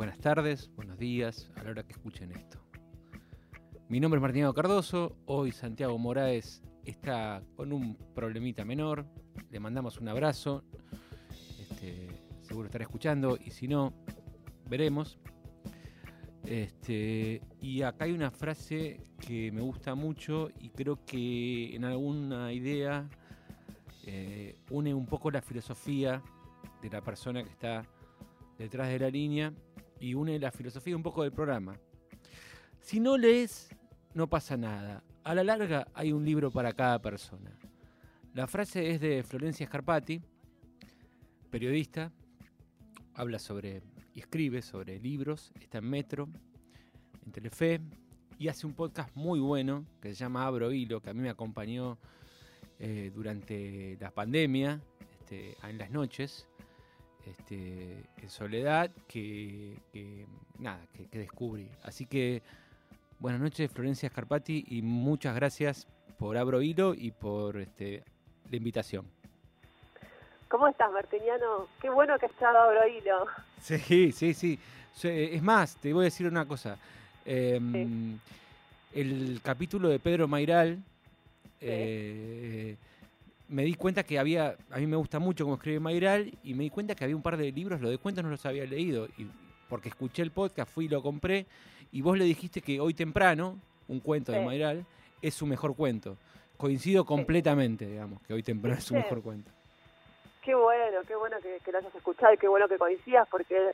buenas tardes, buenos días, a la hora que escuchen esto. Mi nombre es Martino Cardoso, hoy Santiago Moraes está con un problemita menor, le mandamos un abrazo, este, seguro estará escuchando y si no, veremos. Este, y acá hay una frase que me gusta mucho y creo que en alguna idea eh, une un poco la filosofía de la persona que está detrás de la línea y une la filosofía un poco del programa. Si no lees, no pasa nada. A la larga hay un libro para cada persona. La frase es de Florencia Scarpati, periodista, habla sobre y escribe sobre libros, está en Metro, en Telefe, y hace un podcast muy bueno que se llama Abro Hilo, que a mí me acompañó eh, durante la pandemia, este, en las noches, este, en soledad, que, nada, que, descubrí. Así que buenas noches, Florencia Scarpati, y muchas gracias por Abro Hilo y por este, la invitación. ¿Cómo estás, Martiniano? Qué bueno que has Abro Hilo. Sí, sí, sí. Es más, te voy a decir una cosa. Em, el capítulo de Pedro Mairal, eh, me di cuenta que había, a mí me gusta mucho cómo escribe Mayral, y me di cuenta que había un par de libros, lo de cuentos no los había leído, y porque escuché el podcast, fui y lo compré, y vos le dijiste que hoy temprano, un cuento de Mayral, es su mejor cuento. Coincido completamente, digamos, que hoy temprano es su mejor cuento. Qué bueno, qué bueno que, lo hayas escuchado y qué bueno que coincidas, porque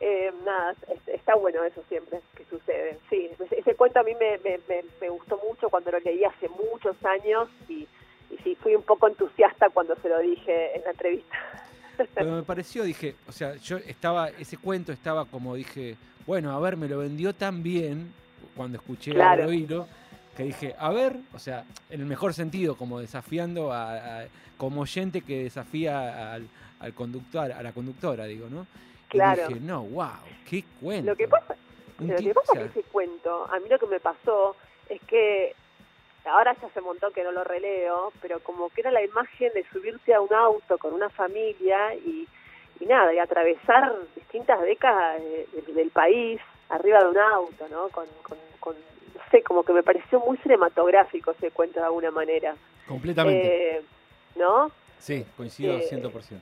eh, nada, está bueno eso siempre que sucede. Sí, ese cuento a mí me, me, me gustó mucho cuando lo leí hace muchos años y y sí, fui un poco entusiasta cuando se lo dije en la entrevista. Pero me pareció, dije, o sea, yo estaba, ese cuento estaba como dije, bueno, a ver, me lo vendió tan bien cuando escuché el oído, que dije, a ver, o sea, en el mejor sentido, como desafiando a, como oyente que desafía al, conductor, a la conductora, digo, ¿no? Claro. Y dije, no, wow, qué cuento. Lo que pasa, lo que pasa es que ese cuento, a mí lo que me pasó es que ahora ya se montó que no lo releo, pero como que era la imagen de subirse a un auto con una familia y, nada, y atravesar distintas décadas del país arriba de un auto, ¿no? Con, no sé, como que me pareció muy cinematográfico ese cuento de alguna manera. Completamente. Eh, ¿No? Sí, coincido eh, 100%.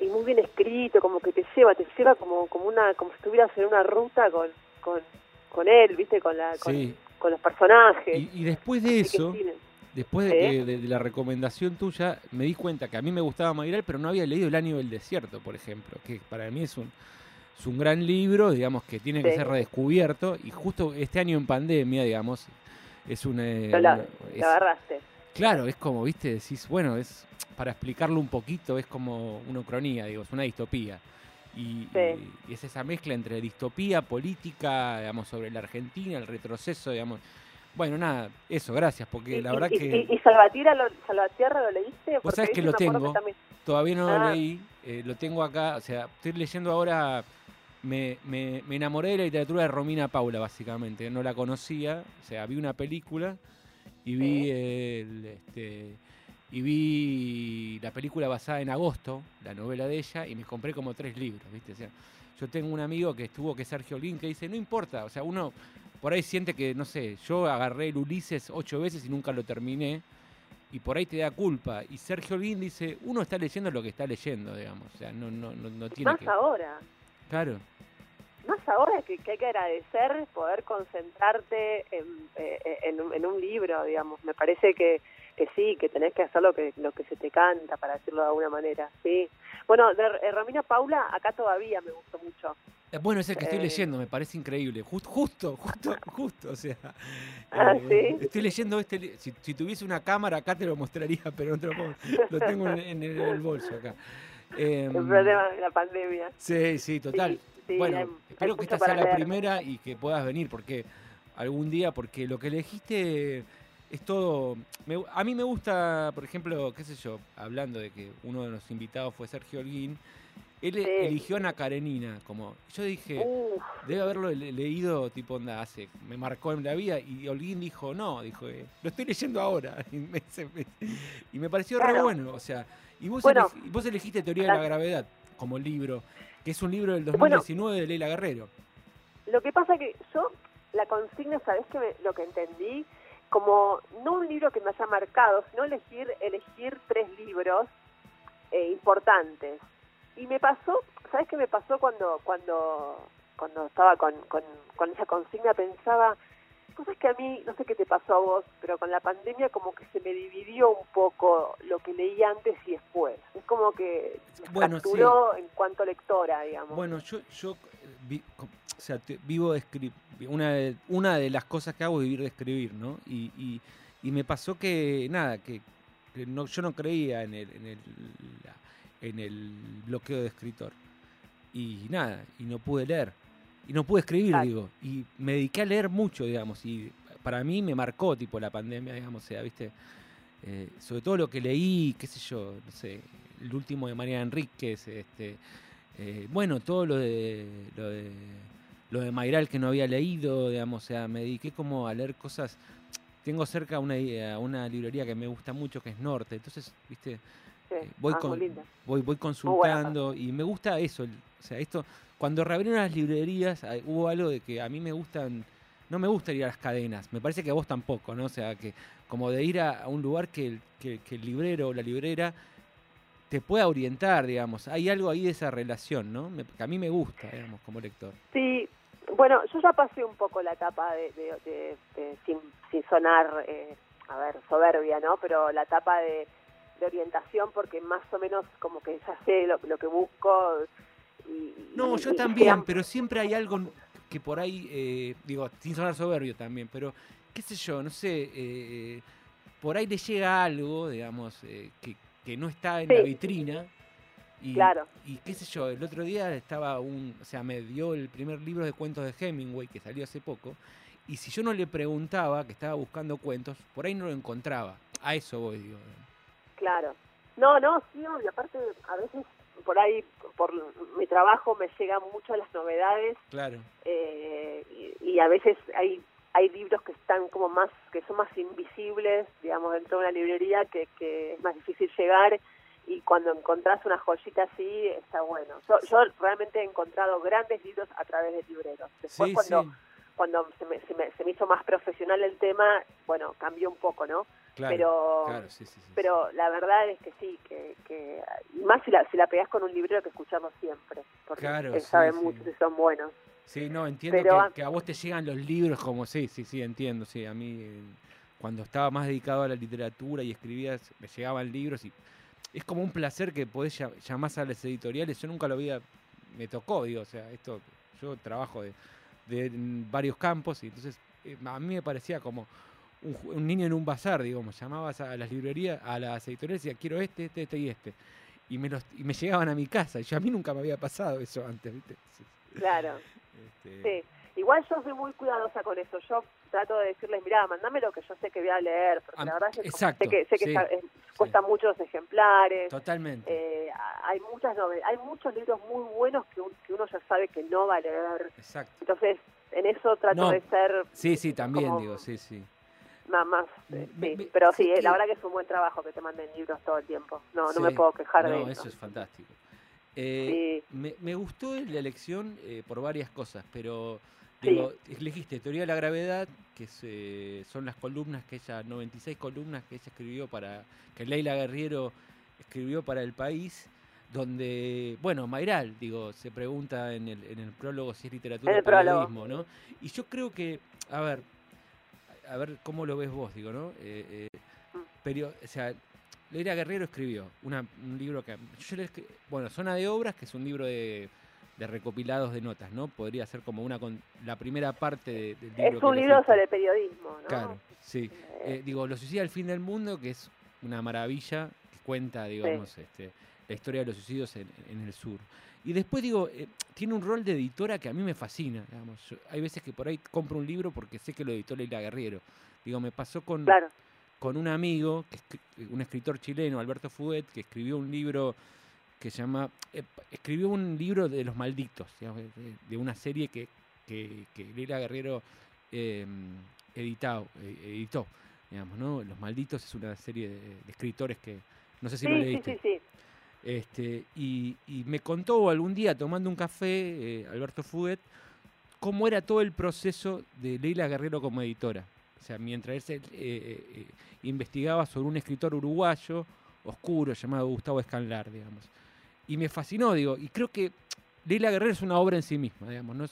Y muy bien escrito, como que te lleva, te lleva como, como una, como si estuvieras en una ruta con, con, con él, ¿viste? Con la, sí con los personajes. Y, después de eso, después de, la recomendación tuya, me di cuenta que a mí me gustaba Mayral, pero no había leído El año del desierto, por ejemplo, que para mí es un, es un gran libro, digamos, que tiene que ser redescubierto, y justo este año en pandemia, digamos, es una... la, agarraste. Claro, es como, viste, decís, bueno, es para explicarlo un poquito, es como una ucronía, digo, es una distopía. Y, es esa mezcla entre distopía, política, digamos, sobre la Argentina, el retroceso, digamos. Bueno, nada, eso, gracias, porque la verdad que... ¿Y, Salvatierra, lo, Salvatierra lo leíste? Vos sabés que lo tengo, todavía no lo ah. leí, eh, lo tengo acá, o sea, estoy leyendo ahora, me, me, me, enamoré de la literatura de Romina Paula, básicamente, no la conocía, o sea, vi una película y vi el... Este, y vi la película basada en agosto, la novela de ella, y me compré como tres libros, ¿viste? O sea, yo tengo un amigo que estuvo, que es Sergio Lin, que dice, no importa, o sea, uno por ahí siente que, no sé, yo agarré el Ulises ocho veces y nunca lo terminé, y por ahí te da culpa. Y Sergio Lin dice, uno está leyendo lo que está leyendo, digamos, o sea, no, no, no, no tiene Más ahora. Claro. Más ahora que, que hay que agradecer poder concentrarte en, eh, en, en un libro, digamos. Me parece que que sí, que tenés que hacer lo que, lo que se te canta, para decirlo de alguna manera, sí. Bueno, de eh, Romina Paula, acá todavía me gustó mucho. Eh, bueno, es el que estoy eh, leyendo, me parece increíble. Justo, justo, justo, justo, o sea. Ah, ¿sí? Estoy leyendo este. Si, si, tuviese una cámara acá te lo mostraría, pero no te lo puedo. Lo tengo en, el, bolso acá. el em, problema de la pandemia. Sí, sí, total. bueno, espero que esta sea la primera y que puedas venir, porque algún día, porque lo que elegiste es todo. a mí me gusta, por ejemplo, qué sé yo, hablando de que uno de los invitados fue Sergio Holguín, él eligió a Ana Karenina, como yo dije, debe haberlo leído tipo onda hace, me marcó en la vida y Holguín dijo, no, dijo, eh, lo estoy leyendo ahora y me, pareció re bueno, o sea, y vos, vos elegiste Teoría de la Gravedad como libro que es un libro del 2019 de Leila Guerrero. Lo que pasa que yo, la consigna, ¿sabes que lo que entendí? Como no un libro que me haya marcado, sino elegir, elegir tres libros eh, importantes. Y me pasó, ¿sabes qué me pasó cuando, cuando, cuando estaba con, con, con esa consigna? Pensaba, Cosas que a mí, no sé qué te pasó a vos, pero con la pandemia como que se me dividió un poco lo que leí antes y después. Es como que me bueno, en cuanto lectora, digamos. Bueno, yo, yo o sea, vivo de una de, una de las cosas que hago es vivir de escribir, ¿no? Y, y, y me pasó que, nada, que, no, yo no creía en el, en el, en el bloqueo de escritor. Y nada, y no pude leer y no pude escribir, digo. Y me dediqué a leer mucho, digamos. Y para mí me marcó, tipo, la pandemia, digamos. O sea, ¿viste? Eh, sobre todo lo que leí, qué sé yo, no sé, el último de María Enríquez, este, eh, bueno, todo lo de, lo de lo de Mayral que no había leído, digamos, o sea, me dediqué como a leer cosas. Tengo cerca una, una librería que me gusta mucho, que es Norte, entonces, viste, eh, voy, ah, voy, voy consultando y me gusta eso, o sea, esto, cuando reabrieron las librerías, hubo algo de que a mí me gustan, no me gusta ir a las cadenas, me parece que a vos tampoco, ¿no? O sea, que como de ir a, un lugar que el, que, el librero o la librera te pueda orientar, digamos. Hay algo ahí de esa relación, ¿no? que a mí me gusta, digamos, como lector. Sí, bueno, yo ya pasé un poco la etapa de, sin, sonar, eh, a ver, soberbia, ¿no? Pero la etapa de, orientación, porque más o menos como que ya sé lo, lo que busco, no, yo también, pero siempre hay algo que por ahí, eh, digo, sin sonar soberbio también, pero qué sé yo, no sé, eh, por ahí le llega algo, digamos, eh, que, que, no está en la vitrina. Y, claro. y qué sé yo, el otro día estaba un, o sea, me dio el primer libro de cuentos de Hemingway que salió hace poco, y si yo no le preguntaba que estaba buscando cuentos, por ahí no lo encontraba. A eso voy, digo. Claro. No, no, sí, y aparte a veces por ahí, por mi trabajo, me llegan mucho las novedades. Claro. Eh, y, a veces hay hay libros que están como más, que son más invisibles, digamos, dentro de una librería, que, que es más difícil llegar y cuando encontrás una joyita así, está bueno. Yo, yo realmente he encontrado grandes libros a través de libreros. Después cuando, cuando se me, se, me, se me hizo más profesional el tema, bueno, cambió un poco, ¿no? pero pero la verdad es que sí, que, que más si la, si la pegás con un librero que escucharlo siempre, porque él sabe mucho si son buenos. Sí, no, entiendo que, a vos te llegan los libros como, sí, sí, sí, entiendo, sí, a mí cuando estaba más dedicado a la literatura y escribía, me llegaban libros y es como un placer que podés llamar a las editoriales, yo nunca lo había, me tocó, digo, o sea, esto, yo trabajo de, de varios campos y entonces eh, a mí me parecía como un, niño en un bazar, digamos, llamabas a las librerías, a las editoriales y decía, quiero este, este, este y este. Y me, los, y me llegaban a mi casa, y yo, a mí nunca me había pasado eso antes, ¿viste? Claro. Este... Sí. Igual yo soy muy cuidadosa con eso. Yo trato de decirles, mira, mandame lo que yo sé que voy a leer, porque la verdad es que sé que, sé que cuesta muchos ejemplares. Totalmente. Eh, hay muchas hay muchos libros muy buenos que, que, uno ya sabe que no va a leer. Exacto. Entonces, en eso trato de ser... Sí, sí, también digo, sí, sí nada más. Eh, sí. Pero sí, la verdad que es un buen trabajo que te manden libros todo el tiempo. No, no me puedo quejar de eso. eso es fantástico. Eh, me, me, gustó la elección eh, por varias cosas, pero digo, elegiste Teoría de la Gravedad, que son las columnas que ella, 96 columnas que ella escribió para, que Leila Guerriero escribió para El País, donde, bueno, Mayral, digo, se pregunta en el, en el prólogo si es literatura o periodismo, ¿no? Y yo creo que, a ver, a ver cómo lo ves vos, digo, ¿no? Eh, eh, pero, o sea, Leira Guerrero escribió un libro que. Yo le bueno, Zona de Obras, que es un libro de, recopilados de notas, ¿no? Podría ser como una con la primera parte del libro. Es un libro sobre periodismo, ¿no? Claro, sí. Eh, digo, Los suicidas del fin del mundo, que es una maravilla que cuenta, digamos, este, la historia de los suicidios en, en el sur. Y después digo, eh, tiene un rol de editora que a mí me fascina. Digamos. hay veces que por ahí compro un libro porque sé que lo editó Leila Guerrero. Digo, me pasó con, con un amigo, un escritor chileno, Alberto Fuet, que escribió un libro que se llama, eh, escribió un libro de los malditos, de, una serie que, que, Leila Guerrero em, editado, eh, editó. Digamos, ¿no? Los malditos es una serie de, escritores que, no sé si lo leíste. Sí, sí, sí. Este, y, me contó algún día, tomando un café, eh, Alberto Fuguet, cómo era todo el proceso de Leila Guerrero como editora. O sea, mientras él eh, investigaba sobre un escritor uruguayo oscuro llamado Gustavo Escanlar, digamos. Y me fascinó, digo, y creo que Leila Guerrero es una obra en sí misma, digamos, no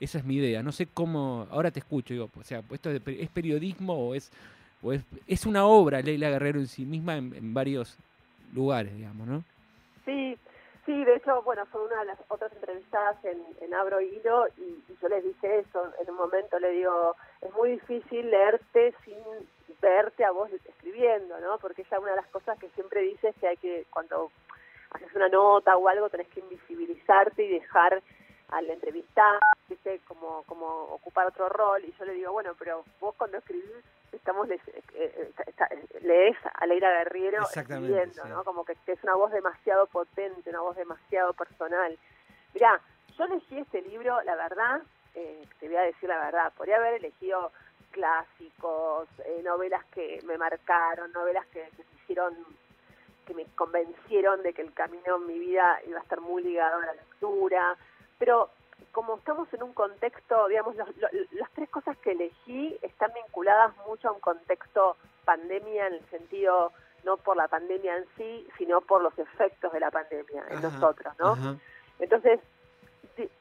esa es mi idea. No sé cómo, ahora te escucho, digo, o sea, ¿esto es periodismo o es, o es, una obra Leila Guerrero en sí misma en, varios lugares, digamos, ¿no? Sí, sí, de hecho, bueno, fue una de las otras entrevistadas en, en Abro Hilo y, yo les dije eso, en un momento le digo, es muy difícil leerte sin verte a vos escribiendo, ¿no? Porque es una de las cosas que siempre dices que hay que, cuando haces una nota o algo, tenés que invisibilizarte y dejar al entrevistar, ¿viste? Como, como ocupar otro rol. Y yo le digo, bueno, pero vos cuando escribís, estamos eh, eh, lees a Leira Guerriero escribiendo, ¿no? Como que, es una voz demasiado potente, una voz demasiado personal. Mirá, yo elegí este libro, la verdad, eh, te voy a decir la verdad, podría haber elegido clásicos, novelas que me marcaron, novelas que, que me hicieron que me convencieron de que el camino en mi vida iba a estar muy ligado a la lectura, pero como estamos en un contexto, digamos, las tres cosas que elegí están vinculadas mucho a un contexto pandemia en el sentido no por la pandemia en sí, sino por los efectos de la pandemia en nosotros, ¿no? Entonces,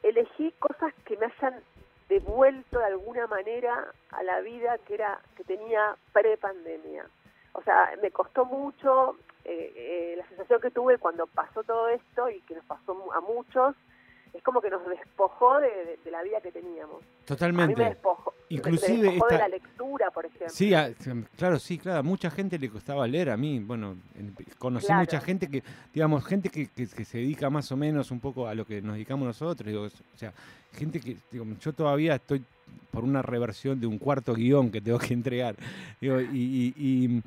elegí cosas que me hayan devuelto de alguna manera a la vida que era que tenía pre-pandemia. O sea, me costó mucho eh, eh, la sensación que tuve cuando pasó todo esto y que nos pasó a muchos es como que nos despojó de, la vida que teníamos. Totalmente. A mí me despojó, Inclusive despojó de la lectura, por ejemplo. Sí, claro, sí, claro. Mucha gente le costaba leer a mí. Bueno, conocí mucha gente que, digamos, gente que, que, se dedica más o menos un poco a lo que nos dedicamos nosotros. Digo, o sea, gente que, digo, yo todavía estoy por una reversión de un cuarto guion que tengo que entregar. Digo, y,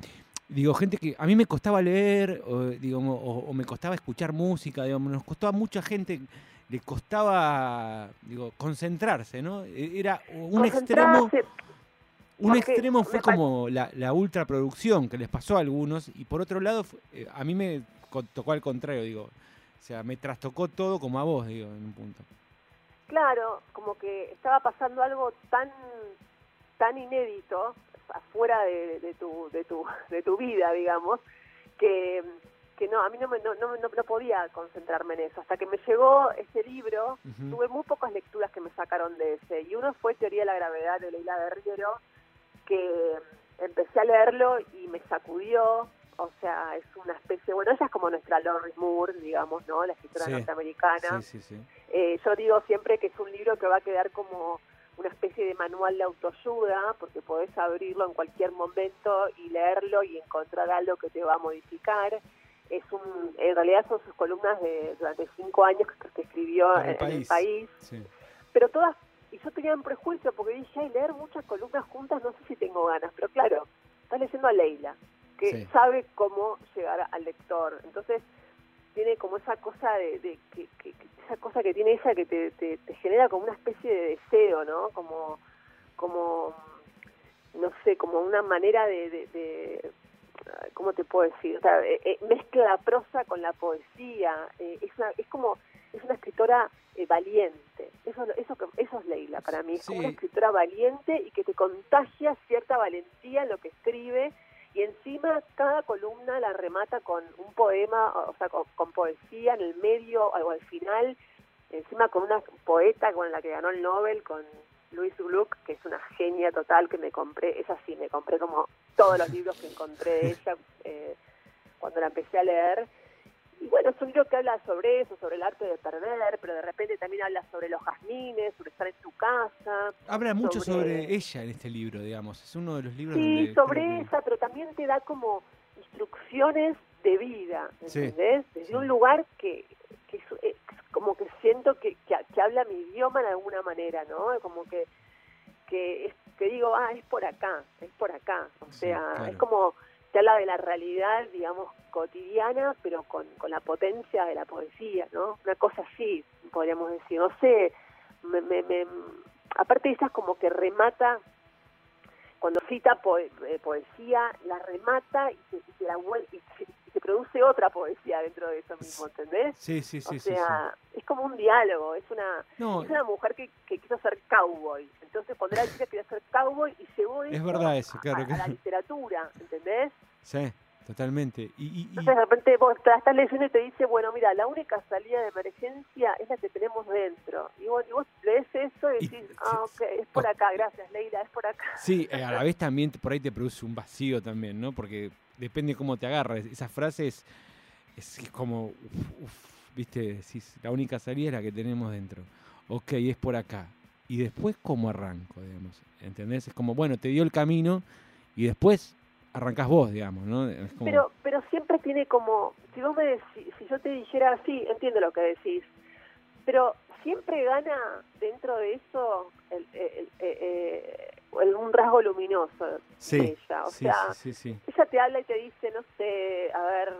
digo, gente que a mí me costaba leer, o, digamos, o, me costaba escuchar música, digamos, nos costó a mucha gente le costaba, digo, concentrarse, ¿no? E, era un extremo. Un extremo fue como la, la ultraproducción que les pasó a algunos, y por otro lado, eh, a mí me tocó al contrario, digo. O sea, me trastocó todo como a vos, digo, en un punto. Claro, como que estaba pasando algo tan tan inédito afuera de, de, tu, de, tu, de tu vida, digamos, que que no, a mí no, me, no, no, no, podía concentrarme en eso. Hasta que me llegó ese libro, tuve muy pocas lecturas que me sacaron de ese. Y uno fue Teoría de la Gravedad de Leila Guerrero, que empecé a leerlo y me sacudió. O sea, es una especie, bueno, ella es como nuestra Lori Moore, digamos, ¿no? La escritora norteamericana. Eh, yo digo siempre que es un libro que va a quedar como una especie de manual de autoayuda, porque podés abrirlo en cualquier momento y leerlo y encontrar algo que te va a modificar. Es un, en realidad son sus columnas de durante cinco años que, escribió en, el país, pero todas, y yo tenía un prejuicio porque dije, ay, leer muchas columnas juntas no sé si tengo ganas, pero claro, estás leyendo a Leila, que sabe cómo llegar al lector, entonces tiene como esa cosa de, que, esa cosa que tiene ella que te, te, genera como una especie de deseo, ¿no? Como, como no sé, como una manera de ¿cómo te puedo decir? O sea, eh, eh, mezcla la prosa con la poesía, eh, es, una, es como, es una escritora valiente, eso, eso, eso es Leila para mí, es como una escritora valiente y que te contagia cierta valentía en lo que escribe y encima cada columna la remata con un poema, o sea, con, poesía en el medio o al final, encima con una poeta con la que ganó el Nobel, con Luis Gluck, que es una genia total que me compré, esa sí, me compré como todos los libros que encontré de ella eh, cuando la empecé a leer. Y bueno, es un libro que habla sobre eso, sobre el arte de perder, pero de repente también habla sobre los jazmines, sobre estar en tu casa. Habla mucho sobre, ella en este libro, digamos. Es uno de los libros Sí, sobre esa, pero también te da como instrucciones de vida, ¿entendés? Desde un lugar que, que es, eh, como que siento que, que, habla mi idioma de alguna manera, ¿no? Como que, que, que digo, ah, es por acá, es por acá. O sea, es como, te habla de la realidad, digamos, cotidiana, pero con, con la potencia de la poesía, ¿no? Una cosa así, podríamos decir. No sé, me, me, aparte de esas como que remata cuando cita eh, poesía, la remata y se, la vuelve, y se, se produce otra poesía dentro de eso mismo, ¿entendés? Sí, sí, sí. O sea, es como un diálogo, es una, es una mujer que, que, quiso ser cowboy. Entonces, cuando era chica quería ser cowboy y llevó es verdad eso, claro, a, la literatura, ¿entendés? Sí. Totalmente. Y, Entonces de repente vos estás leyendo y te dice, bueno, mira, la única salida de emergencia es la que tenemos dentro. Y vos, lees eso y decís, ah, ok, es por acá, gracias Leila, es por acá. Sí, eh, a la vez también por ahí te produce un vacío también, ¿no? Porque depende cómo te agarras. Esas frases es, como, viste, decís, la única salida es la que tenemos dentro. Ok, es por acá. Y después, ¿cómo arranco, digamos? ¿Entendés? Es como, bueno, te dio el camino y después arrancás vos, digamos, ¿no? Pero, pero siempre tiene como, si vos me decís, si yo te dijera, sí, entiendo lo que decís, pero siempre gana dentro de eso el, el, eh, un rasgo luminoso sí, de ella. O sea, ella te habla y te dice, no sé, a ver,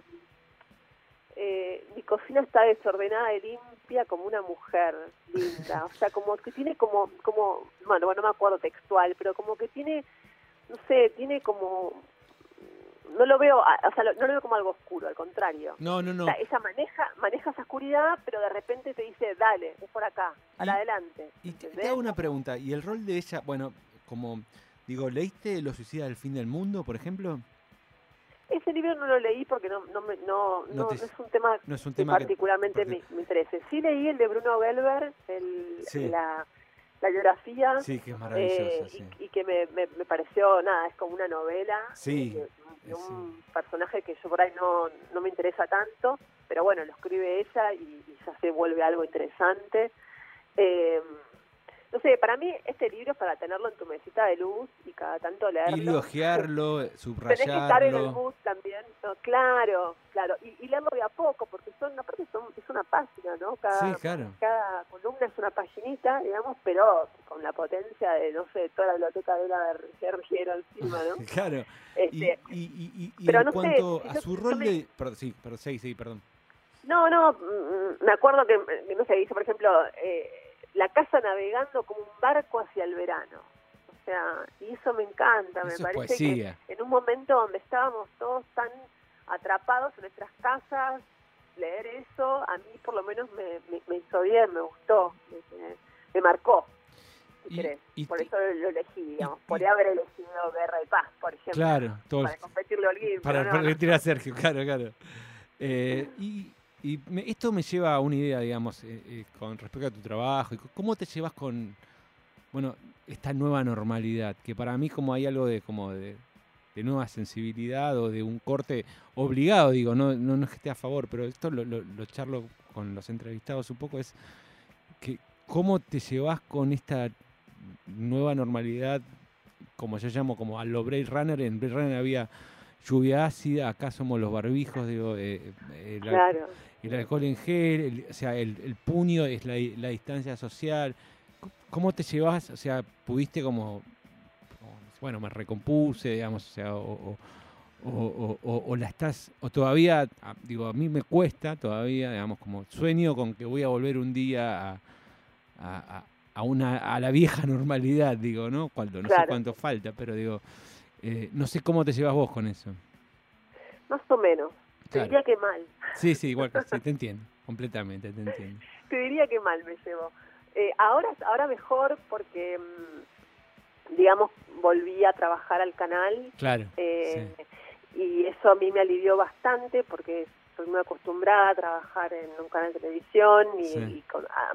eh, mi cocina está desordenada y limpia como una mujer linda. O sea, como que tiene como, como, bueno, bueno, no me acuerdo textual, pero como que tiene, no sé, tiene como no lo veo, o sea, no lo veo como algo oscuro, al contrario. No, no, no. O sea, ella maneja, maneja esa oscuridad, pero de repente te dice, dale, es por acá, para adelante. Y te, hago una pregunta, ¿y el rol de ella, bueno, como, digo, ¿leíste Los suicidas del fin del mundo, por ejemplo? Ese libro no lo leí porque no no, no, no, es un tema, no es un tema que particularmente me, me, interese. Sí leí el de Bruno Gelber, el, la la biografía. Sí, que es maravillosa. Eh, y, que me, me, pareció, nada, es como una novela. Sí. De, un personaje que yo por ahí no, no me interesa tanto, pero bueno, lo escribe ella y, ya se vuelve algo interesante. Eh, no sé, para mí este libro es para tenerlo en tu mesita de luz y cada tanto leerlo. Y elogiarlo, subrayarlo. Tenés que estar en el mood también, ¿no? Claro, claro. Y, y, leerlo de a poco, porque son, aparte son, es una página, ¿no? Cada, sí, claro. cada columna es una paginita, digamos, pero con la potencia de, no sé, toda la biblioteca de la Sergiero encima, ¿no? claro. Este, y, pero en cuanto a su rol de... Perdón, sí, perdón, sí, sí, perdón. No, no, mm, me acuerdo que, no sé, dice, por ejemplo... Eh, la casa navegando como un barco hacia el verano. O sea, y eso me encanta, me parece que en un momento donde estábamos todos tan atrapados en nuestras casas, leer eso a mí por lo menos me, me, hizo bien, me gustó, me, marcó. Si por eso lo elegí, digamos. Podría haber elegido Guerra y Paz, por ejemplo. Claro, para competirle a alguien. Para, competir a Sergio, claro, claro. Eh, y y esto me lleva a una idea, digamos, eh, eh, con respecto a tu trabajo. ¿Cómo te llevas con, bueno, esta nueva normalidad? Que para mí como hay algo de, como de, nueva sensibilidad o de un corte obligado, digo, no, no, es que esté a favor, pero esto lo, lo, charlo con los entrevistados un poco, es que cómo te llevas con esta nueva normalidad, como yo llamo, como a lo Blade Runner. En Blade Runner había lluvia ácida, acá somos los barbijos, digo, eh, claro el alcohol en gel, o sea, el, puño es la, distancia social. ¿Cómo te llevas? O sea, pudiste como, bueno, me recompuse, digamos, o sea, o, o, la estás, o todavía, digo, a mí me cuesta todavía, digamos, como sueño con que voy a volver un día a, a, una, a la vieja normalidad, digo, ¿no? Cuando, no sé cuánto falta, pero digo, eh, no sé cómo te llevas vos con eso. Más o menos. Te diría que mal. Sí, sí, igual que sí, te entiendo, completamente, te entiendo. Te diría que mal me llevo. Eh, ahora, ahora mejor porque, mm, digamos, volví a trabajar al canal. Claro. Eh, y eso a mí me alivió bastante porque soy muy acostumbrada a trabajar en un canal de televisión y,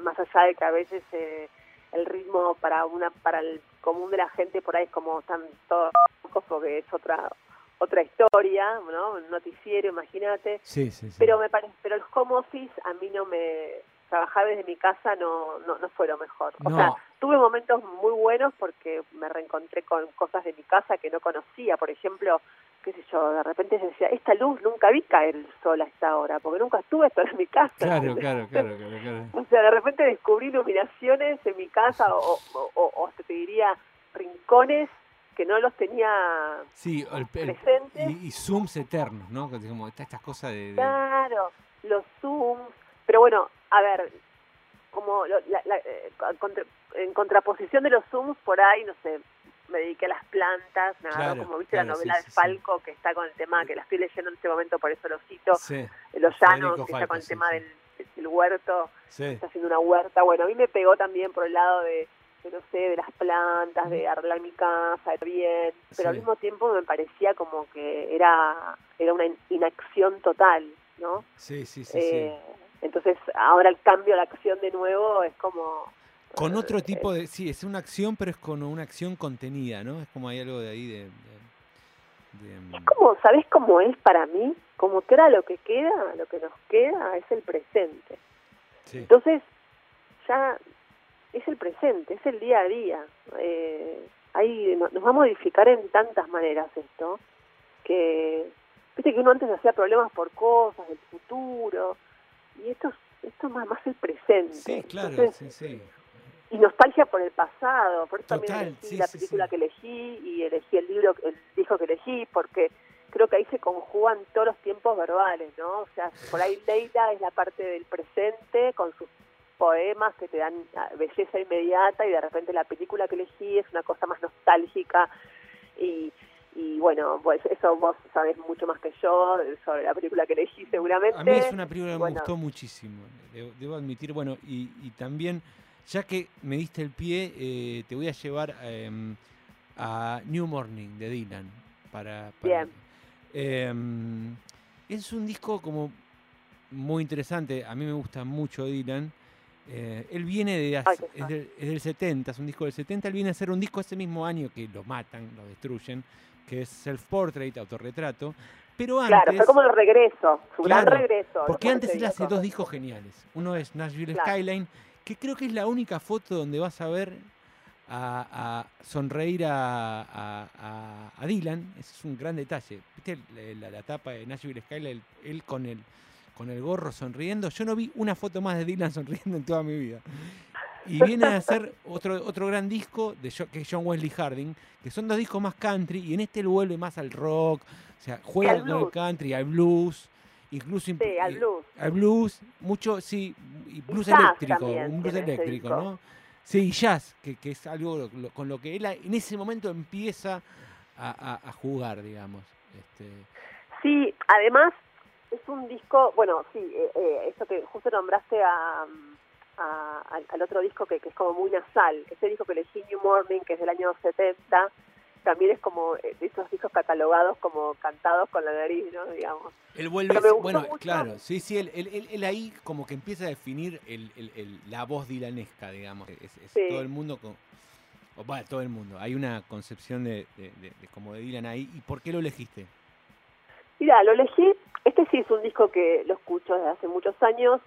más allá de que a veces eh, el ritmo para una para el común de la gente por ahí es como tan todo porque es otra otra historia, ¿no? Un noticiero, imagínate. Sí, sí, sí. Pero me parece, pero el home office a mí no me trabajar desde mi casa no, no, no fue lo mejor. O sea, tuve momentos muy buenos porque me reencontré con cosas de mi casa que no conocía. Por ejemplo, qué sé yo, de repente se decía, esta luz nunca vi caer el sol a esta hora, porque nunca estuve esto en mi casa. Claro, claro, claro, claro, O sea, de repente descubrí iluminaciones en mi casa o, o, o, o te diría rincones que no los tenía sí, presentes. y, zooms eternos, ¿no? Como estas cosas de, Claro, los zooms. Pero bueno, a ver, como la, eh, en contraposición de los zooms, por ahí, no sé, me dediqué a las plantas, nada, como viste la novela de Falco, que está con el tema, que la estoy leyendo en este momento, por eso lo cito, Los Llanos, que está con el tema del, huerto, está haciendo una huerta. Bueno, a mí me pegó también por el lado de, no sé, de las plantas, de arreglar mi casa, de bien, pero al mismo tiempo me parecía como que era, era una inacción total, ¿no? Sí, sí, sí. Eh, entonces, ahora el cambio a la acción de nuevo es como con otro tipo de. Sí, es una acción, pero es con una acción contenida, ¿no? Es como hay algo de ahí de. es como, ¿sabes cómo es para mí? Como que ahora lo que queda, lo que nos queda es el presente. Entonces, ya es el presente, es el día a día. Eh, ahí nos va a modificar en tantas maneras esto, que. Viste que uno antes hacía problemas por cosas del futuro, y esto, esto es más, más el presente. Sí, claro, sí, sí y nostalgia por el pasado, por eso también elegí la película que elegí y elegí el libro, el disco que elegí, porque creo que ahí se conjugan todos los tiempos verbales, ¿no? O sea, por ahí Leila es la parte del presente con sus poemas que te dan ah, belleza inmediata y de repente la película que elegí es una cosa más nostálgica y, y bueno, pues eso vos sabés mucho más que yo sobre la película que elegí seguramente. A mí es una película que me gustó muchísimo, debo, admitir, bueno, y, y también ya que me diste el pie, eh, te voy a llevar em, a New Morning de Dylan. Para, Bien. Em, es un disco como muy interesante. A mí me gusta mucho Dylan. Eh, él viene de es, del, 70, es un disco del 70. Él viene a hacer un disco ese mismo año que lo matan, lo destruyen, que es Self Portrait, autorretrato. Pero antes, claro, fue como el regreso, su gran regreso. Porque antes él hace dos discos geniales. Uno es Nashville Skyline que creo que es la única foto donde vas a ver a, sonreír a, Dylan. Ese es un gran detalle. ¿Viste la, la, tapa de Nashville Skyline? Él, con el, con el gorro sonriendo. Yo no vi una foto más de Dylan sonriendo en toda mi vida. Y viene a hacer otro, otro gran disco de que es John Wesley Harding, que son dos discos más country, y en este él vuelve más al rock, o sea, juega con el country, al blues incluso sí, al blues. Al blues, mucho, sí, y blues eléctrico, un blues eléctrico, ¿no? Sí, jazz, que, que es algo con lo que él en ese momento empieza a, a, jugar, digamos. Este... Sí, además es un disco, bueno, sí, eh, eh, esto que justo nombraste a, al otro disco que, que, es como muy nasal, ese disco que elegí New Morning, que es del año 70, también es como eh, de esos discos catalogados como cantados con la nariz, ¿no? Digamos. Él vuelve, bueno, claro, sí, sí, él, él, él, ahí como que empieza a definir el, el, la voz dilanesca, digamos. Es, todo el mundo con... O, bueno, todo el mundo. Hay una concepción de, de, como de Dylan ahí. ¿Y por qué lo elegiste? Mira, lo elegí, sí es un disco que lo escucho desde hace muchos años,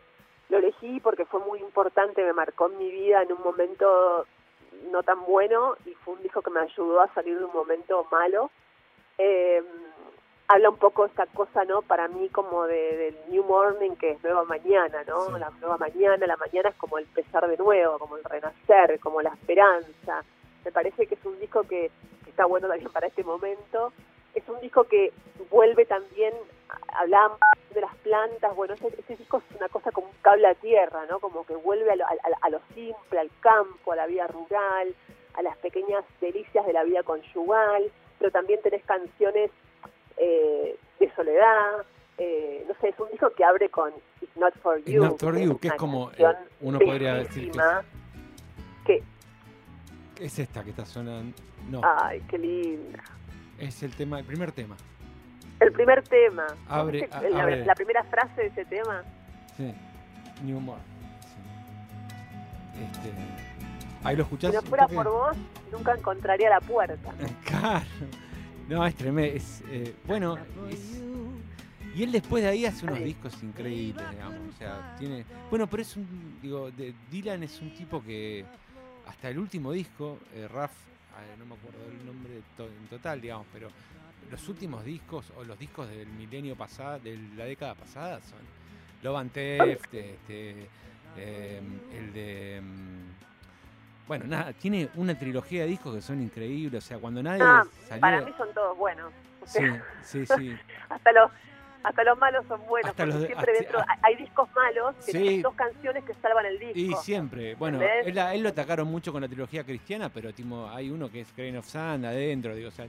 lo elegí porque fue muy importante, me marcó en mi vida en un momento no tan bueno y fue un disco que me ayudó a salir de un momento malo. Eh, habla un poco esta cosa, ¿no? Para mí como de, del New Morning, que es nueva mañana, ¿no? La nueva mañana, la mañana es como el empezar de nuevo, como el renacer, como la esperanza. Me parece que es un disco que, está bueno también para este momento. Es un disco que vuelve también, hablamos de las plantas, bueno, ese, disco es una cosa como un cable a tierra, ¿no? Como que vuelve a lo, a lo simple, al campo, a la vida rural, a las pequeñas delicias de la vida conyugal, pero también tenés canciones eh, de soledad. Eh, no sé, es un disco que abre con It's Not For You. Not For You, que es como, eh, uno podría decir que... Es esta que está sonando. No. Ay, qué linda. Es el tema, el primer tema. El primer tema. Abre, la, primera frase de ese tema. Sí. New More. Este, ahí lo escuchás. Si no fuera por vos, nunca encontraría la puerta. Claro. No, es tremendo. Eh, bueno, y él después de ahí hace unos discos increíbles, digamos. O sea, tiene. Bueno, pero es un. Digo, de, Dylan es un tipo que. Hasta el último disco, eh, Raf, no me acuerdo el nombre en total, digamos, pero los últimos discos o los discos del milenio pasado, de la década pasada, son Love Theft, este, eh, el de. Mm, bueno, nada, tiene una trilogía de discos que son increíbles. O sea, cuando nadie ah, Para mí son todos buenos. sí, sí, sí. hasta los, hasta los malos son buenos, porque siempre dentro hay discos malos que tienen dos canciones que salvan el disco. Y siempre, bueno, él, lo atacaron mucho con la trilogía cristiana, pero hay uno que es Grain of Sand adentro, digo, o sea,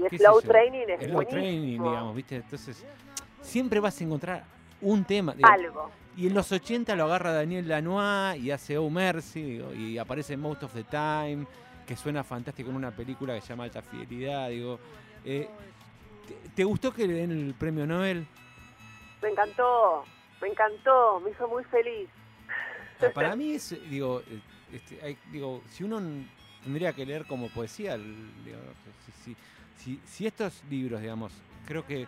y es Slow Training es Slow Training, digamos, ¿viste? Entonces, siempre vas a encontrar un tema. Algo. Y en los 80 lo agarra Daniel Lanois y hace Oh Mercy, y aparece Most of the Time, que suena fantástico en una película que se llama Alta Fidelidad, digo. Eh, ¿te, gustó que le den el premio Nobel? Me encantó, me encantó, me hizo muy feliz. para mí es, digo, este, digo, si uno tendría que leer como poesía, digo, si, si, si, estos libros, digamos, creo que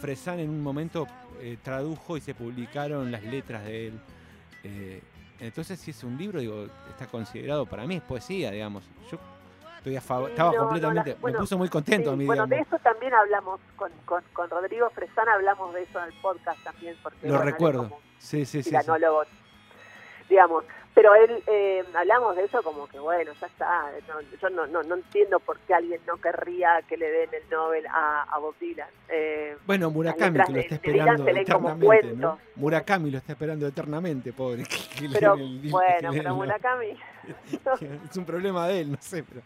Fresan en un momento eh, tradujo y se publicaron las letras de él. Eh, entonces, si es un libro, digo, está considerado, para mí es poesía, digamos. Yo estoy a favor, estaba completamente, me puso muy contento a mí. Bueno, de eso también hablamos con, con, Rodrigo Fresán, hablamos de eso en el podcast también. Porque, Lo recuerdo, sí, sí, sí, sí. digamos, pero él, eh, hablamos de eso como que, bueno, ya está. yo no, no, no, entiendo por qué alguien no querría que le den el Nobel a, a Bob Dylan. Eh, bueno, Murakami, que lo está esperando eternamente. ¿no? Murakami lo está esperando eternamente, pobre. pero, bueno, pero Murakami. es un problema de él, no sé, pero,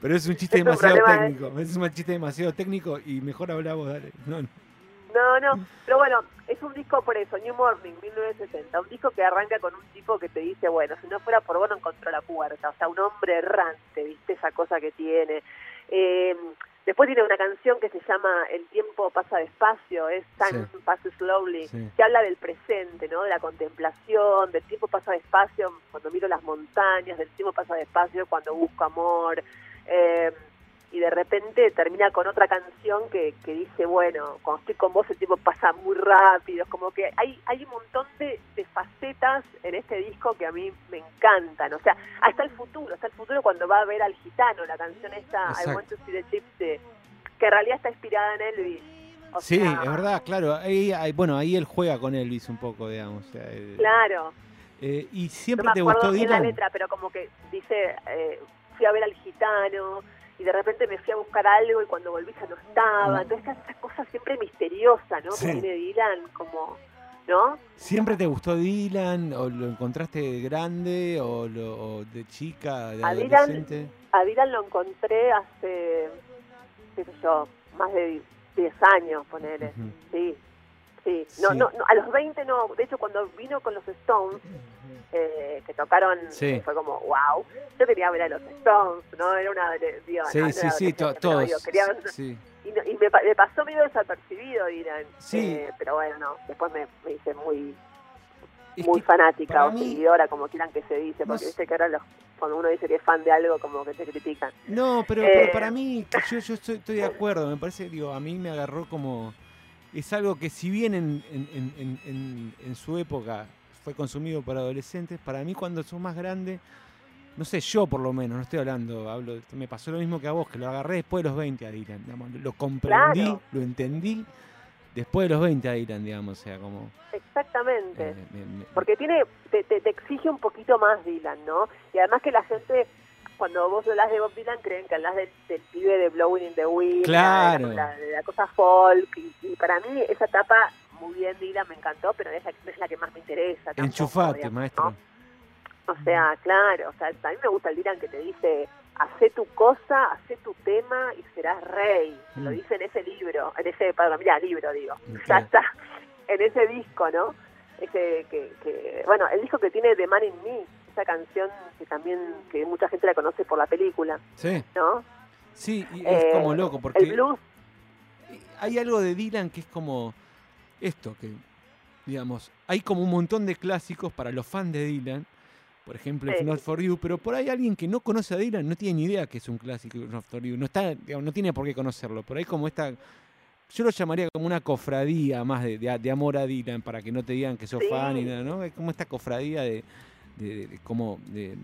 pero es un chiste demasiado técnico. Es un chiste demasiado técnico y mejor hablamos, dale. No, no. No, no, pero bueno, es un disco por eso, New Morning, 1960, un disco que arranca con un tipo que te dice, bueno, si no fuera por vos no encontró la puerta, o sea, un hombre errante, viste esa cosa que tiene. Eh, después tiene una canción que se llama El tiempo pasa despacio, es Time Passes Slowly, que habla del presente, ¿no? De la contemplación, del tiempo pasa despacio cuando miro las montañas, del tiempo pasa despacio cuando busco amor. Eh, y de repente termina con otra canción que, que dice, bueno, cuando estoy con vos el tiempo pasa muy rápido, es como que hay, hay un montón de, facetas en este disco que a mí me encantan, o sea, hasta el futuro, hasta el futuro cuando va a ver al gitano, la canción esta, I Want to See the Gypsy, que en realidad está inspirada en Elvis. sí, es verdad, claro, ahí, bueno, ahí él juega con Elvis un poco, digamos. claro. Eh, y siempre te gustó Dylan. la letra, pero como que dice, eh, fui a ver al gitano, y de repente me fui a buscar algo y cuando volví ya no estaba. Mm. Entonces, esa cosa siempre misteriosa, ¿no? Que tiene Dylan, como, ¿no? ¿Siempre te gustó Dylan? ¿O lo encontraste de grande? ¿O, lo, de chica? De a adolescente? Dylan, a Dylan lo encontré hace, qué sé yo, más de 10 años, ponele. Sí, sí. No, No, no, a los 20 no. De hecho, cuando vino con los Stones eh, que tocaron, fue como, wow. Yo quería ver a los Stones, ¿no? Era una. Digo, sí, sí, sí, todos. sí. Y, y me, me, pasó medio desapercibido, dirán. Sí. Eh, pero bueno, no. Después me, me hice muy muy fanática o seguidora, como quieran que se dice, porque viste que ahora los, cuando uno dice que es fan de algo, como que te critican. No, pero, pero para mí, yo, yo estoy, estoy, de acuerdo, me parece, digo, a mí me agarró como... Es algo que si bien en, en, en, en su época fue consumido por adolescentes. Para mí, cuando sos más grande, no sé, yo por lo menos, no estoy hablando, hablo, me pasó lo mismo que a vos, que lo agarré después de los 20 a Dylan, lo comprendí, lo entendí después de los 20 a Dylan, digamos, o sea, como... Exactamente, eh, porque tiene, te, te, exige un poquito más Dylan, ¿no? Y además que la gente, cuando vos hablas de Bob Dylan, creen que hablas del, pibe de Blowing in the Wind, claro. la, de la cosa folk, y para mí esa etapa muy bien Dylan, me encantó, pero es la, es la que más me interesa. Enchufate, maestro. O sea, claro, o sea, a mí me gusta el Dylan que te dice, hacé tu cosa, hacé tu tema y serás rey. Lo mm. dice en ese libro, en ese, perdón, mira, libro digo, ya está, en ese disco, ¿no? Ese que, que, bueno, el disco que tiene The Man in Me, esa canción que también, que mucha gente la conoce por la película. Sí. ¿No? Sí, y es como eh, loco, porque... El blues. Hay algo de Dylan que es como esto, que digamos, hay como un montón de clásicos para los fans de Dylan, por ejemplo, If Not For You, pero por ahí alguien que no conoce a Dylan no tiene ni idea que es un clásico If Not For You, no, está, no tiene por qué conocerlo, por ahí como esta, yo lo llamaría como una cofradía más de, de, amor a Dylan, para que no te digan que sos fan y nada, ¿no? Es como esta cofradía de, de, como de,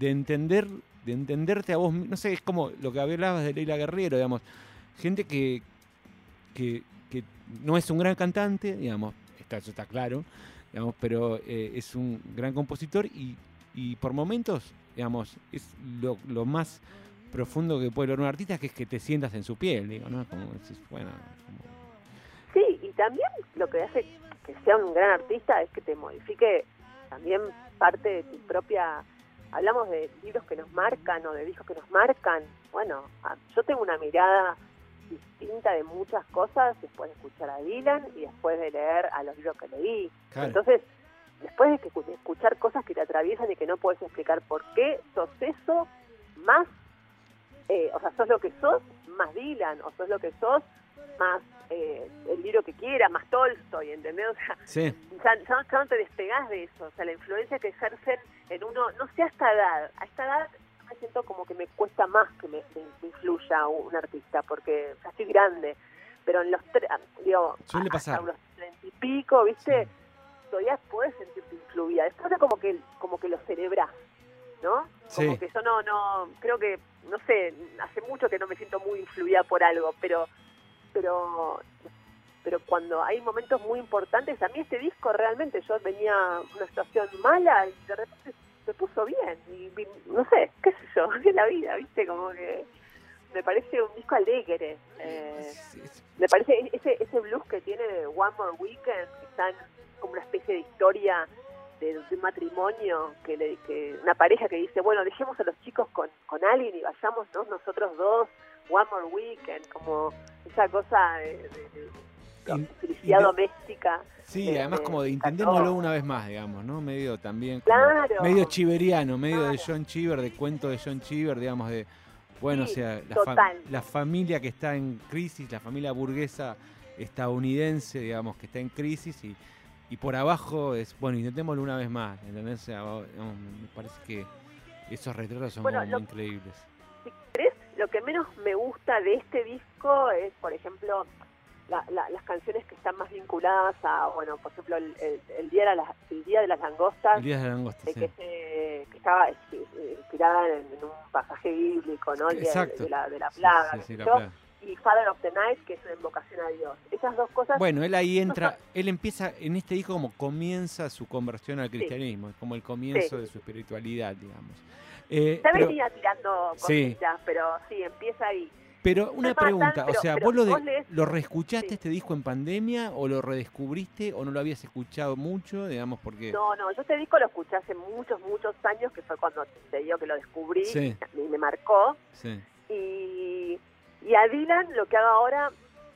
entender de entenderte a vos, no sé, es como lo que hablabas de Leila Guerrero, digamos, gente que, que, no es un gran cantante, digamos, está, eso está claro, digamos, pero eh, es un gran compositor y, y por momentos, digamos, es lo, más profundo que puede lograr un artista, que es que te sientas en su piel, digo, ¿no? Como, bueno, Sí, también lo que hace que sea un gran artista es que te modifique también parte de tu propia... Hablamos de libros que nos marcan o de discos que nos marcan. Bueno, yo tengo una mirada distinta de muchas cosas después de escuchar a Dylan y después de leer a los libros que leí. Entonces, después de, que, escuchar cosas que te atraviesan y que no puedes explicar por qué, sos eso más, eh, o sea, sos lo que sos más Dylan, o sos lo que sos más eh, el libro que quieras, más Tolstoy, ¿entendés? O sea, sí. ya, no te despegás de eso, o sea, la influencia que ejercen en uno, no sé a esta edad, a esta edad me siento como que me cuesta más que me, influya un artista, porque ya estoy grande, pero en los, digo, Suele pasar. los treinta y pico, ¿viste? Todavía puedes sentirte influida, después de como que, como que lo cerebrás, ¿no? Como que yo no, no, creo que, no sé, hace mucho que no me siento muy influida por algo, pero pero pero cuando hay momentos muy importantes, a mí este disco realmente, yo venía una situación mala y de repente se puso bien, y no sé, qué sé yo, de la vida, viste, como que me parece un disco alegre, eh, me parece ese, ese blues que tiene de One More Weekend, que están como una especie de historia de, un matrimonio, que, le, que una pareja que dice, bueno, dejemos a los chicos con, con alguien y vayamos nosotros dos, One More Weekend, como esa cosa de, felicidad doméstica. Sí, además como de intentémoslo una vez más, digamos, ¿no? Medio también medio chiveriano, medio de John Chiver, de cuento de John Chiver, digamos, de, bueno, o sea, la, familia que está en crisis, la familia burguesa estadounidense, digamos, que está en crisis y, y por abajo es, bueno, intentémoslo una vez más, ¿entendés? me parece que esos retratos son muy increíbles lo que menos me gusta de este disco es, por ejemplo, las canciones que están más vinculadas a, bueno, por ejemplo, el, día, de las, el día de las langostas. El día de las langostas, que, que, estaba inspirada en, un pasaje bíblico, ¿no? El día de, la, de la plaga. Y Father of the Night, que es una invocación a Dios. Esas dos cosas... Bueno, él ahí entra, él empieza, en este disco como comienza su conversión al cristianismo, es como el comienzo de su espiritualidad, digamos. Eh, ya venía tirando cositas, pero sí, empieza ahí. Pero una pregunta, o sea, ¿vos, lo, lo reescuchaste este disco en pandemia o lo redescubriste o no lo habías escuchado mucho, digamos, porque... No, no, yo este disco lo escuché hace muchos, muchos años, que fue cuando te digo que lo descubrí y me marcó. Sí. Y, y a Dylan lo que hago ahora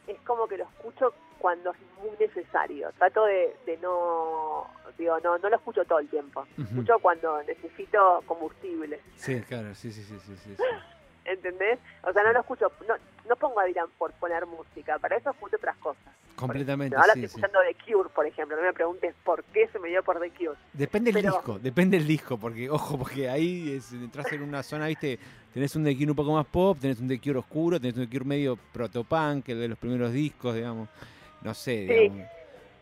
es como que lo escucho cuando es muy necesario. Trato de, no, digo, no, no lo escucho todo el tiempo. Escucho cuando necesito combustible. Sí, claro, sí, sí, sí, sí. sí, ¿Entendés? O sea, no lo escucho, no, no pongo a Dylan por poner música, para eso escucho otras cosas. Completamente. Ahora estoy escuchando The Cure, por ejemplo. No me preguntes por qué se me dio por The Cure. Depende del disco, depende del disco, porque, ojo, porque ahí es, entras en una zona, viste, tenés un The Cure un poco más pop, tenés un The Cure oscuro, tenés un The Cure medio protopunk, el de los primeros discos, digamos no sé, digamos.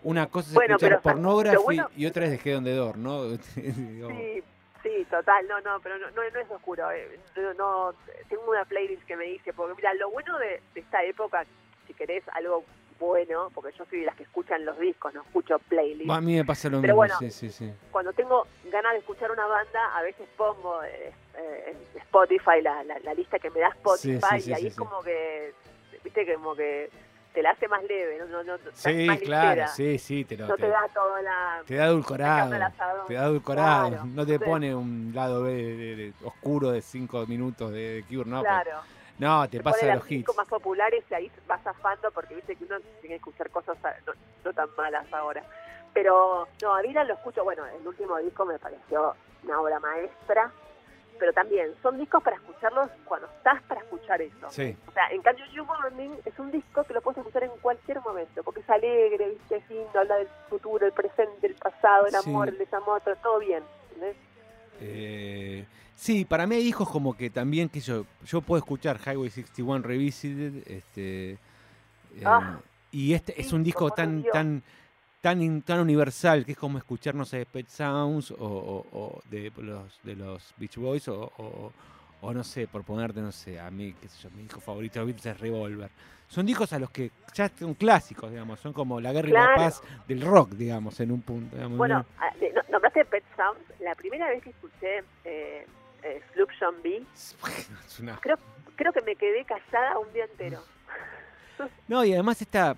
Una cosa es escuchar pornografía y otra es de Head on the Door, ¿no? sí, sí, total, no, no, pero no, no, es oscuro. Eh. No, tengo una playlist que me dice, porque mira, lo bueno de, esta época, si querés algo bueno, porque yo soy de las que escuchan los discos, no escucho playlists. A mí me pasa lo mismo, sí, sí, sí. Cuando tengo ganas de escuchar una banda, a veces pongo eh, eh, en Spotify la, la, lista que me da Spotify y ahí es como que, viste, como que te la hace más leve, no, no, sí, claro, sí, sí, te lo, no te, da toda la te da edulcorado, te da edulcorado, no te pone un lado B oscuro de cinco minutos de Cure, no, claro. no, te, pasa de los hits. más populares y ahí vas zafando porque viste que uno tiene que escuchar cosas no, tan malas ahora. Pero no, a Dylan lo escucho, bueno, el último disco me pareció una obra maestra pero también son discos para escucharlos cuando estás para escuchar eso. O sea, en cambio You Morning es un disco que lo puedes escuchar en cualquier momento, porque es alegre, ¿viste? es lindo, habla del futuro, el presente, el pasado, el amor, el desamor, todo bien. Eh, sí, para mí hay discos como que también que yo, yo puedo escuchar Highway 61 Revisited, este, eh, ah, y este es un disco tan, tan tan, tan universal que es como escuchar, no sé, Pet Sounds o, de, los, de los Beach Boys o, o, no sé, por ponerte, no sé, a mí, qué sé yo, mi hijo favorito de es Revolver. Son discos a los que ya son clásicos, digamos, son como la guerra y la paz del rock, digamos, en un punto. bueno, ah, nombraste Pet Sounds, la primera vez que escuché eh, eh, Sloop John B, creo, creo que me quedé callada un día entero. No, y además está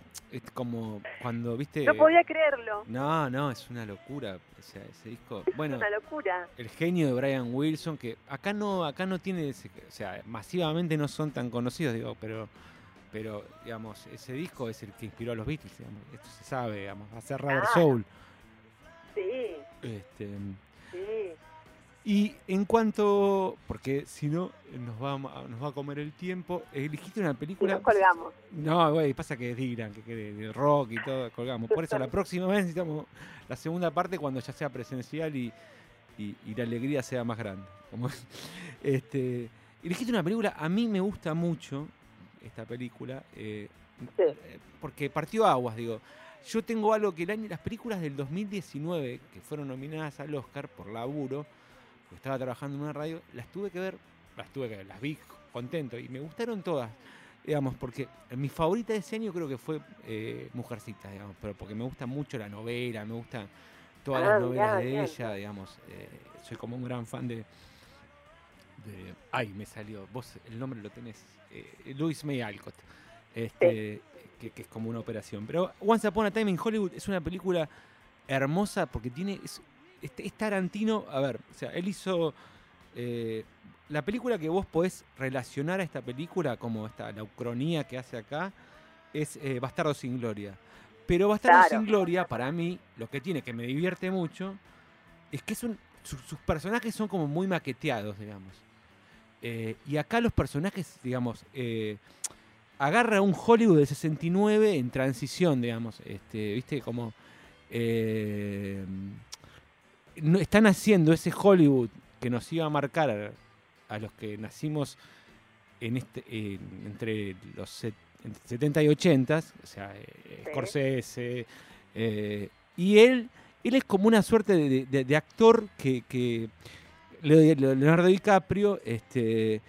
como cuando, viste... No podía creerlo. No, no, es una locura. O sea, ese disco... Bueno, es una locura. El genio de Brian Wilson, que acá no, acá no tiene... o sea, masivamente no son tan conocidos, digo, pero... Pero, digamos, ese disco es el que inspiró a los Beatles, digamos. Esto se sabe, digamos. Va a ser Rubber Soul. Sí. Este, sí. Y en cuanto, porque si no nos va, nos va a comer el tiempo, elegiste una película... nos colgamos. No, güey, pasa que es Dylan, que de rock y todo, colgamos. Por eso la próxima vez necesitamos la segunda parte cuando ya sea presencial y, la alegría sea más grande. Como, este, elegiste una película, a mí me gusta mucho esta película, eh, eh, porque partió aguas, digo. Yo tengo algo que el año, las películas del 2019, que fueron nominadas al Oscar por laburo, estaba trabajando en una radio, las tuve que ver, las tuve que ver, las vi contento y me gustaron todas, digamos, porque mi favorita de ese año creo que fue eh, Mujercita, digamos, pero porque me gusta mucho la novela, me gustan todas las ah, novelas de ella, digamos, eh, soy como un gran fan de, de, ay, me salió, vos el nombre lo tenés, eh, Louis May Alcott, este, que, es como una operación, pero Once Upon a Time in Hollywood es una película hermosa porque tiene, este, es Tarantino, a ver, o sea, él hizo eh, la película que vos podés relacionar a esta película, como esta, la ucronía que hace acá, es eh, Bastardo sin Gloria. Pero Bastardo sin Gloria, para mí, lo que tiene, que me divierte mucho, es que sus personajes son como muy maqueteados, digamos. Eh, y acá los personajes, digamos, agarra un Hollywood de 69 en transición, digamos, este, viste, como están haciendo ese Hollywood que nos iba a marcar a, los que nacimos en este entre los 70 y 80, o sea, eh, Scorsese, eh, y él, él es como una suerte de, actor que, Leonardo DiCaprio, este,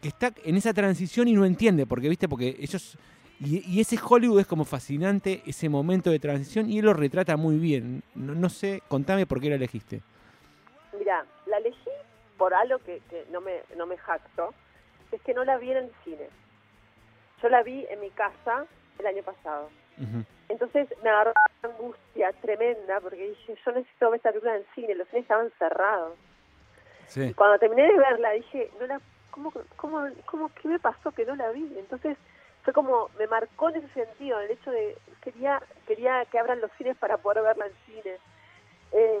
que está en esa transición y no entiende, porque viste, porque ellos y, ese Hollywood es como fascinante, ese momento de transición, y él lo retrata muy bien. No, sé, contame por qué la elegiste. Mira, la elegí por algo que, no, me, no me jacto, es que no la vi en el cine. Yo la vi en mi casa el año pasado. Entonces me agarró una angustia tremenda porque dije, yo necesito ver esta película en el cine, los cines estaban cerrados. Y cuando terminé de verla dije, no la, ¿cómo, cómo, cómo, ¿qué me pasó que no la vi? Entonces fue como, me marcó en ese sentido, el hecho de, quería quería que abran los cines para poder verla en cine. Eh,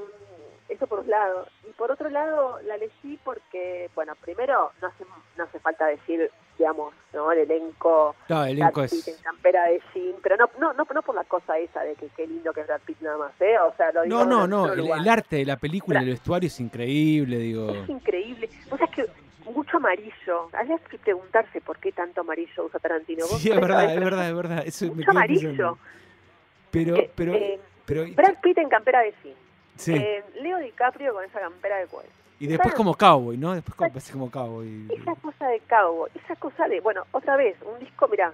eso por un lado. Y por otro lado, la elegí porque, bueno, primero no hace, no hace falta decir, digamos, ¿no? El elenco. No, el elenco es. En campera de jean, pero no, no, no, no por la cosa esa de que qué lindo que es Brad Pitt nada más, ¿eh? O sea, lo digo No, no, no. El, arte de la película, el vestuario es increíble, digo. Es increíble. O sea, es que mucho amarillo. Hay que preguntarse por qué tanto amarillo usa Tarantino. Sí, es verdad, es verdad, es verdad, mucho amarillo. Pero, eh, pero, eh, pero... Brad Pitt en campera de cine. Sí. Eh, Leo DiCaprio con esa campera de cuero. Y después como cowboy, ¿no? Después como, como cowboy. Esa cosa de cowboy, esa cosa de, bueno, otra vez, un disco, mirá,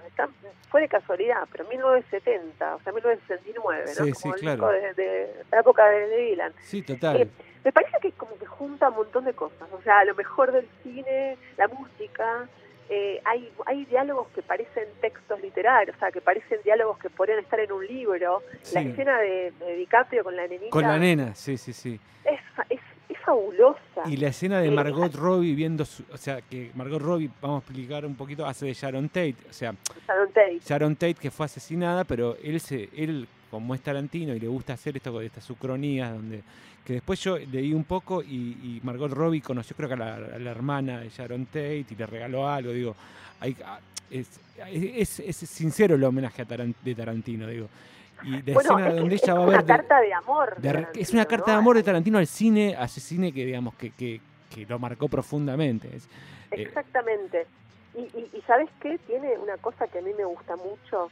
fue de casualidad, pero 1970, o sea, 1969, ¿no? Sí, sí, claro. de, la época de, Dylan. Sí, total. me parece que como que junta un montón de cosas, o sea, lo mejor del cine, la música, eh, hay, hay diálogos que parecen textos literarios, o sea, que parecen diálogos que podrían estar en un libro. La escena de, DiCaprio con la nenita. Con la nena, sí, sí, sí. Es, es, fabulosa. Y la escena de Margot Robbie viendo, o sea, que Margot Robbie, vamos a explicar un poquito, hace de Sharon Tate, o sea, Sharon Tate, Sharon Tate que fue asesinada, pero él se, él como es Tarantino y le gusta hacer esto, estas ucronías, donde que después yo leí un poco y, Margot Robbie conoció creo que a la, hermana de Sharon Tate y le regaló algo, digo, hay, ah, es, es, sincero el homenaje a de Tarantino, digo. Y de escena donde ella va a ver... Es una carta de amor. es una carta de amor de Tarantino al cine, a ese cine que digamos que, que, lo marcó profundamente. Eh, Exactamente. y, y, y, ¿sabes qué? Tiene una cosa que a mí me gusta mucho,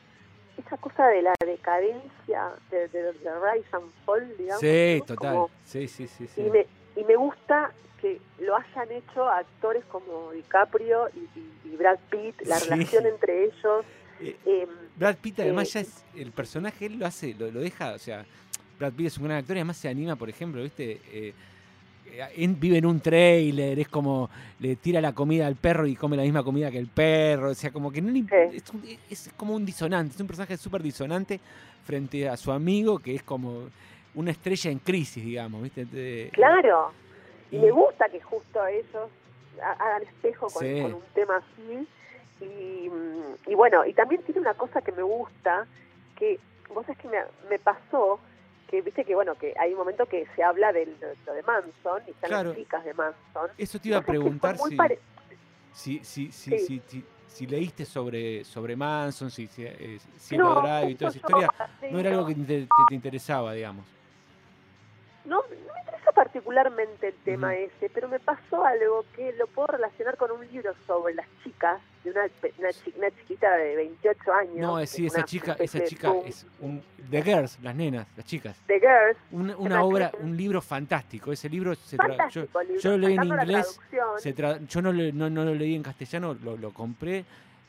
esa cosa de la decadencia de, de, Rise and Fall, digamos. Sí, total. sí, sí, sí, Y, me, y me gusta que lo hayan hecho actores como DiCaprio y, Brad Pitt, la relación entre ellos. Eh, em, Brad Pitt además eh, ya es el personaje, él lo hace, lo, lo, deja, o sea, Brad Pitt es un gran actor y además se anima, por ejemplo, ¿viste? Eh, vive en un trailer, es como le tira la comida al perro y come la misma comida que el perro, o sea, como que no es, es, como un disonante, es un personaje súper disonante frente a su amigo que es como una estrella en crisis, digamos, ¿viste? Claro, y, me gusta que justo ellos hagan espejo con, un tema así, y, y, bueno, y también tiene una cosa que me gusta, que vos es que me, me pasó, que viste que bueno que hay un momento que se habla de, lo de Manson y están las chicas de Manson. Eso te iba a preguntar si, si, si, si, leíste sobre, sobre Manson, si, si, eh, si no, Drive y toda esa historia, no era algo que te, te, interesaba, digamos. No, no me interesa particularmente el tema ese, pero me pasó algo que lo puedo relacionar con un libro sobre las chicas de una, una, chiquita de 28 años. No, es, sí, esa chica, esa chica es un, The Girls, las nenas, las chicas. The Girls. Una, obra, un libro fantástico. Ese libro, se yo, yo, lo leí en inglés, se yo no, no, no, lo leí en castellano, lo, lo compré.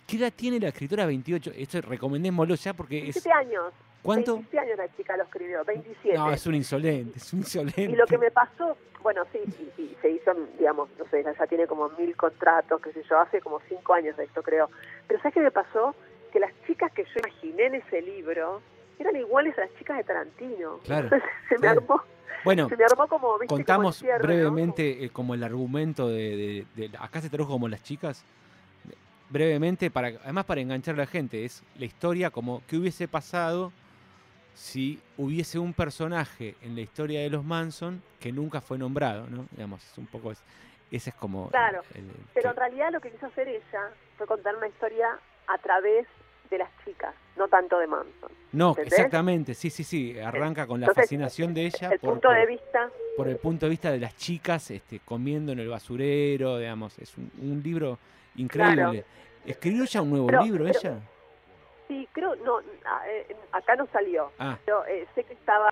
¿Qué edad tiene la escritora 28? Esto recomendémoslo ya porque 27 es... años. ¿Cuánto? 27 años la chica lo escribió, 27. No, es un insolente, es un insolente. Y lo que me pasó, bueno, sí, sí, sí, se hizo, digamos, no sé, ya tiene como mil contratos, qué sé yo, hace como cinco años de esto creo. Pero ¿sabes qué me pasó? Que las chicas que yo imaginé en ese libro eran iguales a las chicas de Tarantino. Claro. se me armó. Bueno, se me armó como, contamos brevemente eh, como el argumento de, de, de, Acá se tradujo como las chicas. Brevemente, para además para enganchar a la gente, es la historia como que hubiese pasado si hubiese un personaje en la historia de los Manson que nunca fue nombrado, ¿no? Digamos, es un poco ese es como Claro. pero en realidad lo que quiso hacer ella fue contar una historia a través de las chicas, no tanto de Manson. No, exactamente, sí, sí, sí, arranca con la fascinación de ella el por, punto de vista por el punto de vista de las chicas este, comiendo en el basurero, digamos, es un, libro increíble. ¿Escribió ya un nuevo libro ella? Sí, creo, no, eh, acá no salió. Ah. Pero eh, sé que estaba,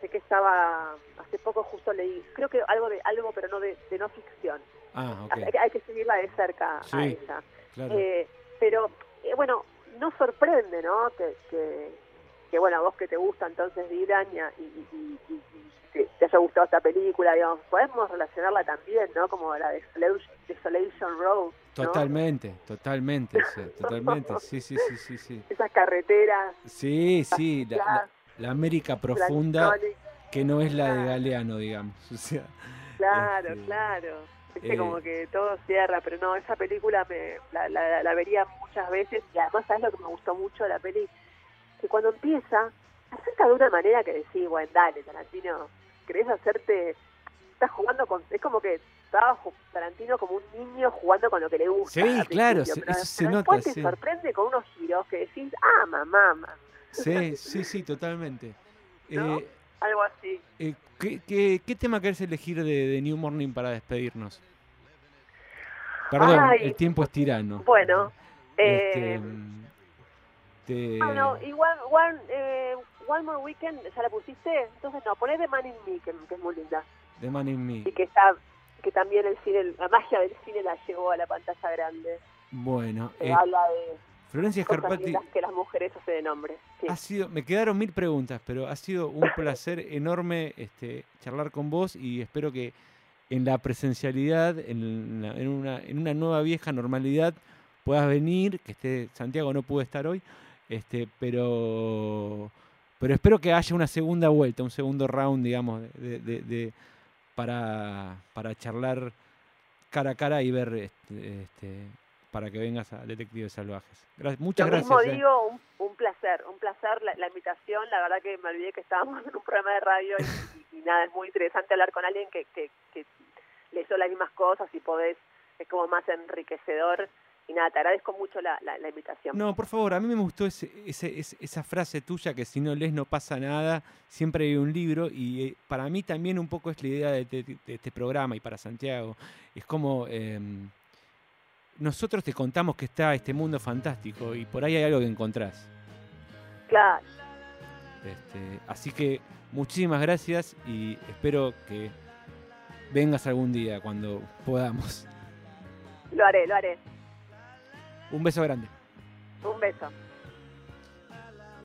sé que estaba, hace poco justo leí, creo que algo de algo, pero no de, no ficción. Ah, hay, que seguirla de cerca a ella. Claro. Eh, pero, bueno, no sorprende, ¿no? Que, que, bueno, a vos que te gusta entonces de Iraña y, y, te, haya gustado esta película, digamos, podemos relacionarla también, ¿no? Como la de Desolation Road. Totalmente, totalmente, sí, totalmente, sí, sí, sí, sí, sí. Esas carreteras. Sí, sí, la, América profunda que no es la de Galeano, digamos. O sea, claro, este, claro. Viste, como que todo cierra, pero no, esa película me la, la, vería muchas veces y además, ¿sabes lo que me gustó mucho de la peli? Que cuando empieza, acerca de una manera que decís, bueno, dale, Tarantino, querés hacerte, estás jugando con, es como que estaba Tarantino como un niño jugando con lo que le gusta. Sí, claro, eso se nota. te sorprende con unos giros que decís, ah, mamá. Sí, sí, sí, totalmente. Eh, Algo así. Eh, ¿qué, qué, tema querés elegir de, New Morning para despedirnos? Perdón, el tiempo es tirano. Bueno, este, eh, Bueno, igual, one, eh, One More Weekend, ¿ya la pusiste? Entonces no, poné The Man in Me, que, es muy linda. The Man in Me. Y que está, que también el cine, la magia del cine la llevó a la pantalla grande. Bueno. eh, habla de Florencia Scarpati. que las mujeres hacen de nombre. Ha sido, me quedaron mil preguntas, pero ha sido un placer enorme este, charlar con vos y espero que en la presencialidad, en, en, una, en una nueva vieja normalidad, puedas venir, que esté Santiago no pudo estar hoy, este, pero pero espero que haya una segunda vuelta, un segundo round, digamos, de, de, para, para charlar cara a cara y ver este, este para que vengas a Detectives Salvajes. muchas gracias. Mismo eh. digo, un, placer, un placer la, invitación. La verdad que me olvidé que estábamos en un programa de radio y, nada, es muy interesante hablar con alguien que, que, que leyó las mismas cosas y podés, es como más enriquecedor y nada, te agradezco mucho la, la, invitación. No, por favor, a mí me gustó ese, ese, esa frase tuya que si no lees no pasa nada, siempre hay un libro y eh, para mí también un poco es la idea de, este programa y para Santiago. Es como em, nosotros te contamos que está este mundo fantástico y por ahí hay algo que encontrás. Claro. Este, así que muchísimas gracias y espero que vengas algún día cuando podamos. Lo haré, lo haré. Un beso grande. Un beso.